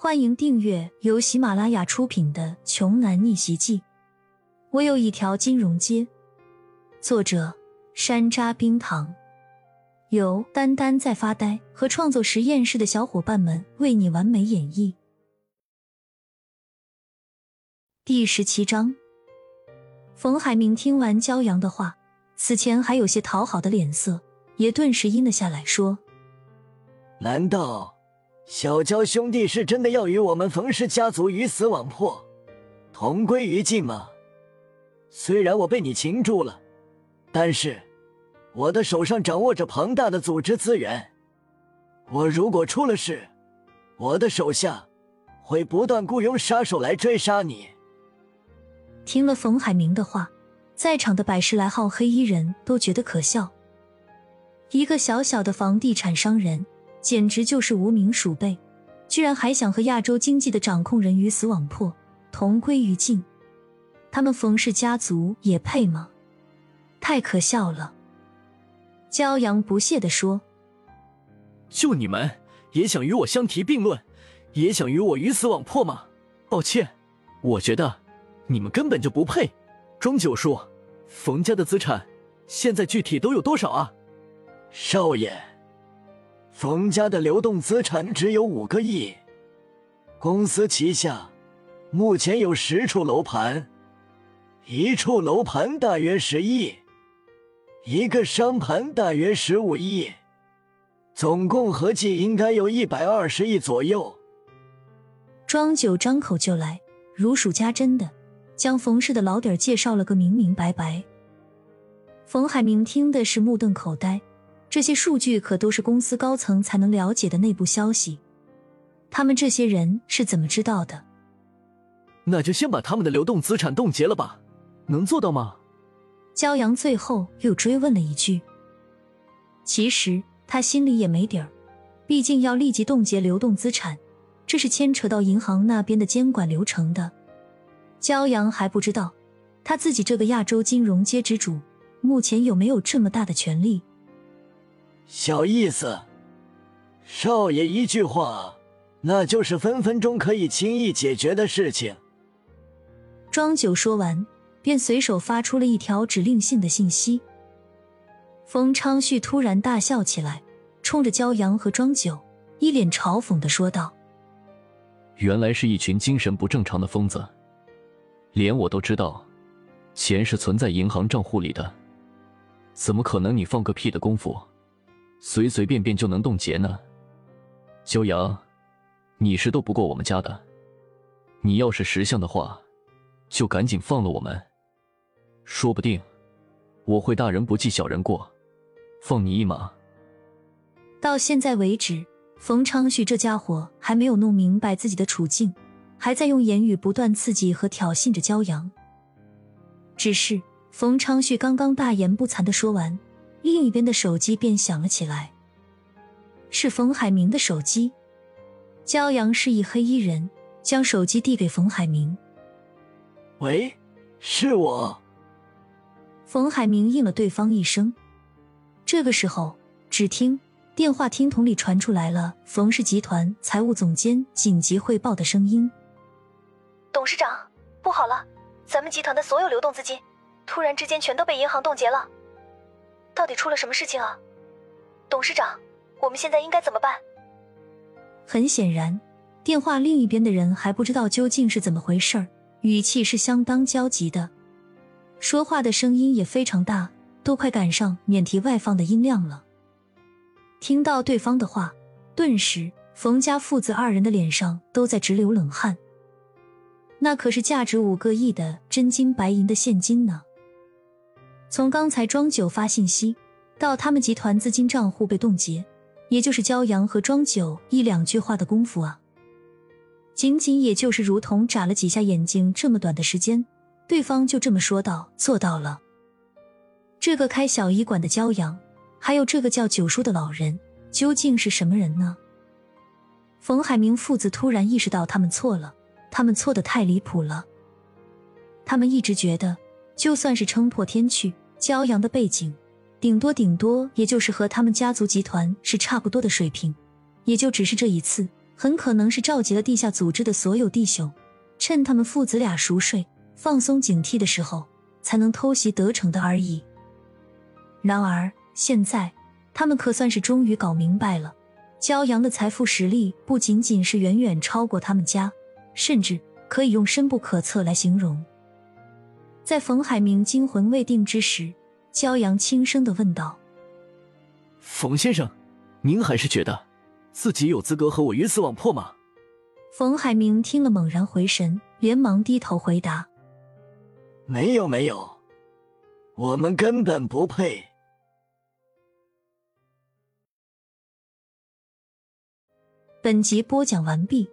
欢迎订阅由喜马拉雅出品的《穷男逆袭记》。我有一条金融街，作者山楂冰糖，由丹丹在发呆和创作实验室的小伙伴们为你完美演绎。第十七章，冯海明听完焦阳的话，此前还有些讨好的脸色也顿时阴了下来，说：“难道？”小娇兄弟是真的要与我们冯氏家族鱼死网破，同归于尽吗？虽然我被你擒住了，但是我的手上掌握着庞大的组织资源，我如果出了事，我的手下会不断雇佣杀手来追杀你。听了冯海明的话，在场的百十来号黑衣人都觉得可笑，一个小小的房地产商人。简直就是无名鼠辈，居然还想和亚洲经济的掌控人鱼死网破，同归于尽。他们冯氏家族也配吗？太可笑了！骄阳不屑地说：“就你们也想与我相提并论，也想与我鱼死网破吗？抱歉，我觉得你们根本就不配。庄九叔，冯家的资产现在具体都有多少啊？少爷。”冯家的流动资产只有五个亿，公司旗下目前有十处楼盘，一处楼盘大约十亿，一个商盘大约十五亿，总共合计应该有一百二十亿左右。庄九张口就来，如数家珍的将冯氏的老底介绍了个明明白白。冯海明听的是目瞪口呆。这些数据可都是公司高层才能了解的内部消息，他们这些人是怎么知道的？那就先把他们的流动资产冻结了吧，能做到吗？焦阳最后又追问了一句。其实他心里也没底儿，毕竟要立即冻结流动资产，这是牵扯到银行那边的监管流程的。焦阳还不知道他自己这个亚洲金融街之主，目前有没有这么大的权力。小意思，少爷一句话，那就是分分钟可以轻易解决的事情。庄九说完，便随手发出了一条指令性的信息。冯昌旭突然大笑起来，冲着骄阳和庄九一脸嘲讽的说道：“原来是一群精神不正常的疯子，连我都知道，钱是存在银行账户里的，怎么可能你放个屁的功夫？”随随便便就能冻结呢？骄阳，你是斗不过我们家的。你要是识相的话，就赶紧放了我们。说不定我会大人不计小人过，放你一马。到现在为止，冯昌旭这家伙还没有弄明白自己的处境，还在用言语不断刺激和挑衅着骄阳。只是冯昌旭刚刚大言不惭的说完。另一边的手机便响了起来，是冯海明的手机。骄阳示意黑衣人将手机递给冯海明。喂，是我。冯海明应了对方一声。这个时候，只听电话听筒里传出来了冯氏集团财务总监紧急汇报的声音：“董事长，不好了，咱们集团的所有流动资金突然之间全都被银行冻结了。”到底出了什么事情啊，董事长？我们现在应该怎么办？很显然，电话另一边的人还不知道究竟是怎么回事儿，语气是相当焦急的，说话的声音也非常大，都快赶上免提外放的音量了。听到对方的话，顿时冯家父子二人的脸上都在直流冷汗。那可是价值五个亿的真金白银的现金呢！从刚才庄九发信息到他们集团资金账户被冻结，也就是焦阳和庄九一两句话的功夫啊，仅仅也就是如同眨了几下眼睛这么短的时间，对方就这么说到做到了。这个开小医馆的焦阳，还有这个叫九叔的老人，究竟是什么人呢？冯海明父子突然意识到他们错了，他们错的太离谱了。他们一直觉得。就算是撑破天去，骄阳的背景，顶多顶多也就是和他们家族集团是差不多的水平，也就只是这一次很可能是召集了地下组织的所有弟兄，趁他们父子俩熟睡、放松警惕的时候，才能偷袭得逞的而已。然而现在，他们可算是终于搞明白了，骄阳的财富实力不仅仅是远远超过他们家，甚至可以用深不可测来形容。在冯海明惊魂未定之时，骄阳轻声的问道：“冯先生，您还是觉得？”自己有资格和我鱼死网破吗？冯海明听了，猛然回神，连忙低头回答：“没有，没有，我们根本不配。”本集播讲完毕，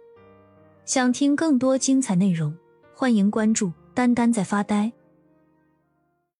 想听更多精彩内容，欢迎关注“丹丹在发呆”。